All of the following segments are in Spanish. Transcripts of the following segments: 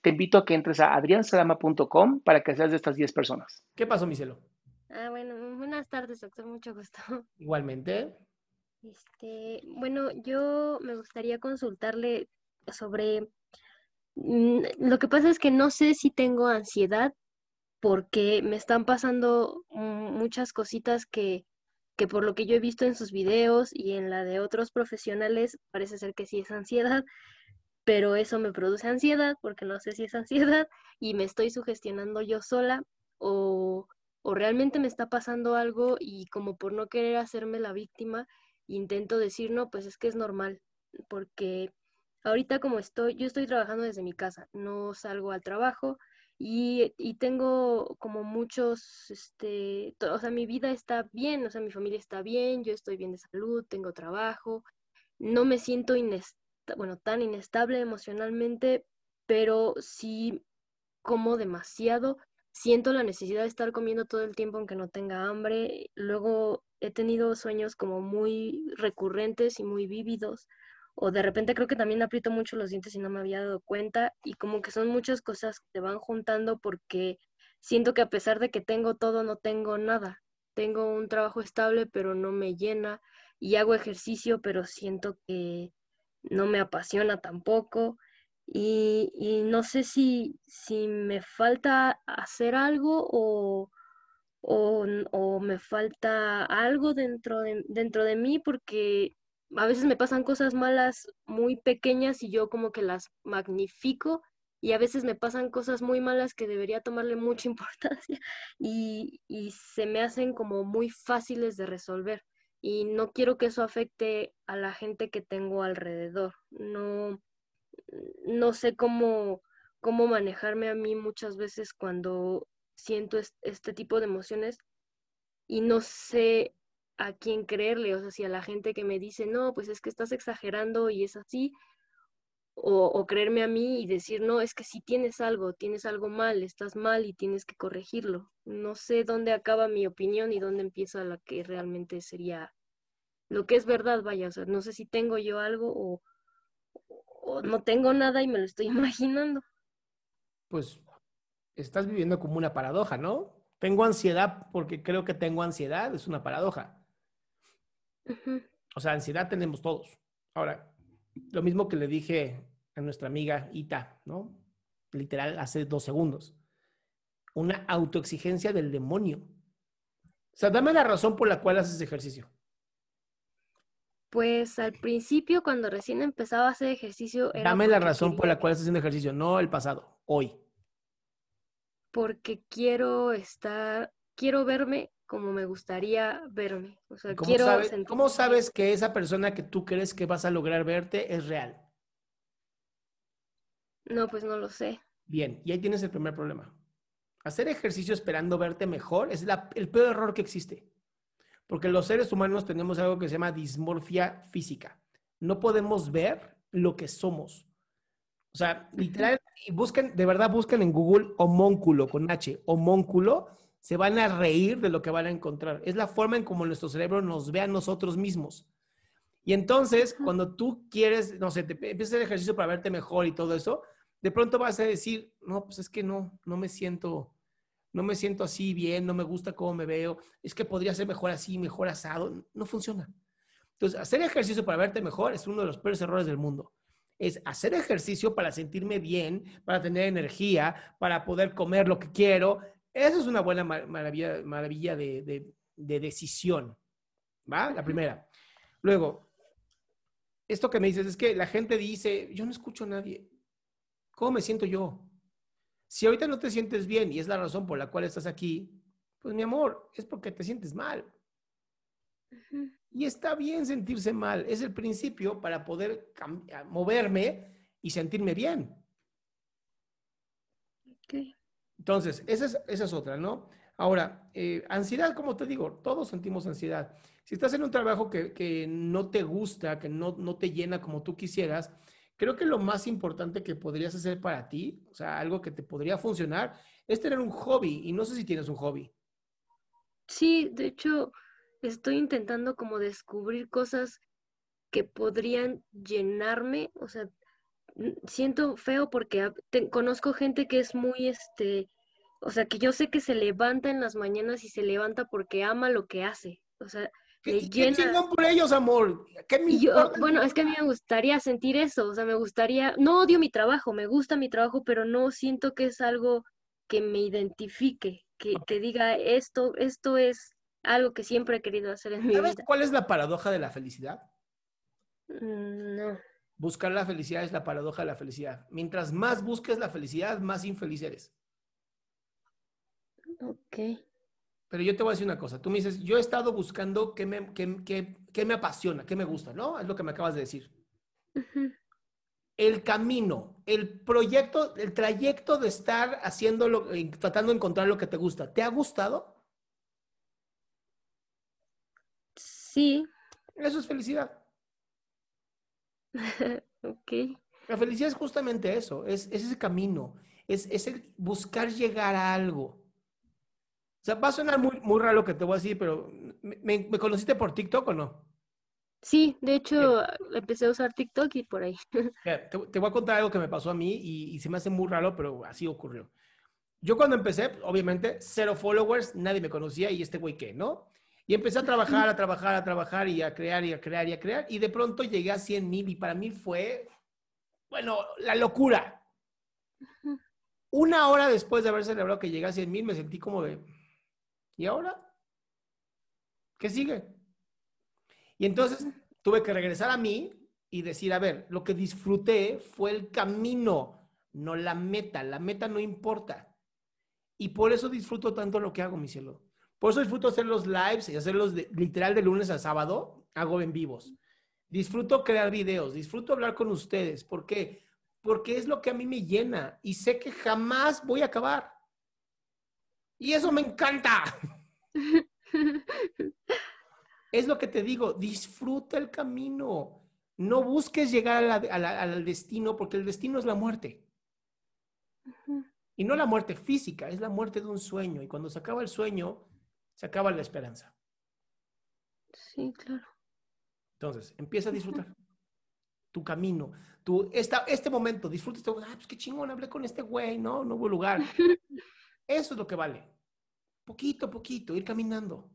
te invito a que entres a adriansalama.com para que seas de estas 10 personas. ¿Qué pasó, mi cielo? Ah, bueno, buenas tardes, doctor, mucho gusto. Igualmente. Este, bueno, yo me gustaría consultarle sobre mm, lo que pasa es que no sé si tengo ansiedad porque me están pasando muchas cositas que, que por lo que yo he visto en sus videos y en la de otros profesionales, parece ser que sí es ansiedad, pero eso me produce ansiedad porque no sé si es ansiedad y me estoy sugestionando yo sola o, o realmente me está pasando algo y como por no querer hacerme la víctima, intento decir, no, pues es que es normal, porque ahorita como estoy, yo estoy trabajando desde mi casa, no salgo al trabajo y, y tengo como muchos, este, o sea, mi vida está bien, o sea, mi familia está bien, yo estoy bien de salud, tengo trabajo, no me siento bueno, tan inestable emocionalmente, pero sí como demasiado siento la necesidad de estar comiendo todo el tiempo aunque no tenga hambre. Luego he tenido sueños como muy recurrentes y muy vívidos. O de repente creo que también aprieto mucho los dientes y no me había dado cuenta. Y como que son muchas cosas que te van juntando porque siento que a pesar de que tengo todo, no tengo nada. Tengo un trabajo estable, pero no me llena. Y hago ejercicio, pero siento que no me apasiona tampoco. Y, no sé si, si me falta hacer algo o, o, me falta algo dentro de, dentro de mí porque a veces me pasan cosas malas muy pequeñas y yo como que las magnifico y a veces me pasan cosas muy malas que debería tomarle mucha importancia y, y se me hacen como muy fáciles de resolver y no quiero que eso afecte a la gente que tengo alrededor. No, no sé cómo, cómo manejarme a mí muchas veces cuando siento este tipo de emociones y no sé a quién creerle, o sea, si a la gente que me dice, no, pues es que estás exagerando y es así, o, o, creerme a mí y decir, no, es que si tienes algo, tienes algo mal, estás mal y tienes que corregirlo. No sé dónde acaba mi opinión y dónde empieza la que realmente sería lo que es verdad, vaya, o sea, no sé si tengo yo algo o, o no tengo nada y me lo estoy imaginando. Pues estás viviendo como una paradoja, ¿no? Tengo ansiedad porque creo que tengo ansiedad, es una paradoja. O sea, ansiedad tenemos todos. Ahora, lo mismo que le dije a nuestra amiga Ita, ¿no? Literal, hace dos segundos. Una autoexigencia del demonio. O sea, dame la razón por la cual haces ejercicio. Pues al principio, cuando recién empezaba a hacer ejercicio... Era Dame la razón por la cual estás haciendo ejercicio, no el pasado, hoy. Porque quiero estar, quiero verme como me gustaría verme. O sea, ¿Cómo, quiero sabes, ¿Cómo sabes que esa persona que tú crees que vas a lograr verte es real? No, pues no lo sé. Bien, y ahí tienes el primer problema. Hacer ejercicio esperando verte mejor es el peor error que existe. Porque los seres humanos tenemos algo que se llama dismorfia física. No podemos ver lo que somos. O sea, literal, busquen, de verdad busquen en Google homónculo con H, homónculo, se van a reír de lo que van a encontrar. Es la forma en cómo nuestro cerebro nos ve a nosotros mismos. Y entonces, cuando tú quieres, no sé, te empiezas el ejercicio para verte mejor y todo eso, de pronto vas a decir, no, pues es que no, no me siento, no me siento así bien, no me gusta cómo me veo, es que podría ser mejor así, mejor asado. No funciona. Entonces, hacer ejercicio para verte mejor es uno de los peores errores del mundo es hacer ejercicio para sentirme bien, para tener energía, para poder comer lo que quiero. Eso es una buena maravilla, maravilla de, decisión. ¿Va? La primera. Luego, esto que me dices es que la gente dice, yo no escucho a nadie. ¿Cómo me siento yo? Si ahorita no te sientes bien y es la razón por la cual estás aquí, pues mi amor, es porque te sientes mal. Y está bien sentirse mal. Es el principio para poder moverme y sentirme bien. Entonces, esa es, otra, ¿no? Ahora, eh, ansiedad, como te digo, todos sentimos ansiedad. Si estás en un trabajo que, no te gusta, que no, no, te llena como tú quisieras, creo que lo más importante que podrías hacer para ti, o sea, algo que te podría funcionar, es tener un hobby. Y no sé si tienes un hobby. Sí, de hecho, estoy intentando como descubrir cosas que podrían llenarme, o sea, siento feo porque conozco gente que es muy, este, o sea, que yo sé que se levanta en las mañanas y se levanta porque ama lo que hace, o sea, le llena... por ellos, amor? bueno, es que a mí me gustaría sentir eso, o sea, me gustaría, no odio mi trabajo, me gusta mi trabajo, pero no siento que es algo que me identifique, que, que diga esto, esto es algo que siempre he querido hacer en mi vida. ¿Sabes cuál es la paradoja de la felicidad? Mm, no. Buscar la felicidad es la paradoja de la felicidad. Mientras más busques la felicidad, más infeliz eres. Ok. Pero yo te voy a decir una cosa. Tú me dices, yo he estado buscando qué me, qué, me apasiona, qué me gusta, ¿no? Es lo que me acabas de decir. El camino, el proyecto, el trayecto de estar haciéndolo, tratando de encontrar lo que te gusta, ¿te ha gustado? Sí. Eso es felicidad. ok. La felicidad es justamente eso, es, ese camino, es, es, el buscar llegar a algo. O sea, va a sonar muy, muy raro lo que te voy a decir, pero ¿me, conociste por TikTok o no? Sí, de hecho empecé a usar TikTok y por ahí. te, voy a contar algo que me pasó a mí y, y, se me hace muy raro, pero así ocurrió. Yo cuando empecé, obviamente, cero followers, nadie me conocía y este güey qué, ¿no? Y empecé a trabajar, a trabajar, a trabajar y a crear y a crear y a crear. Y de pronto llegué a 100 mil y para mí fue, bueno, la locura. Una hora después de haber celebrado que llegué a 100 mil, me sentí como de, ¿y ahora? ¿Qué sigue? Y entonces tuve que regresar a mí y decir, a ver, lo que disfruté fue el camino, no la meta. La meta no importa. Y por eso disfruto tanto lo que hago, mi cielo. Por eso disfruto hacer los lives y hacerlos literal de lunes a sábado, hago en vivos. Disfruto crear videos, disfruto hablar con ustedes. ¿Por qué? Porque es lo que a mí me llena y sé que jamás voy a acabar. Y eso me encanta. es lo que te digo, disfruta el camino. No busques llegar al destino porque el destino es la muerte. Y no la muerte física, es la muerte de un sueño. Y cuando se acaba el sueño, se acaba la esperanza. Sí, claro. Entonces, empieza a disfrutar tu camino, tu, esta, este momento, disfruta este, ah, pues qué chingón, hablé con este güey, ¿no? No hubo lugar. Eso es lo que vale. Poquito a poquito, ir caminando.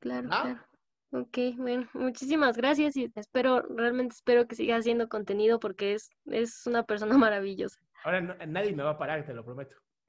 Claro, claro. Ok, bueno, muchísimas gracias y espero, realmente espero que sigas haciendo contenido porque es, es una persona maravillosa. Ahora nadie me va a parar, te lo prometo.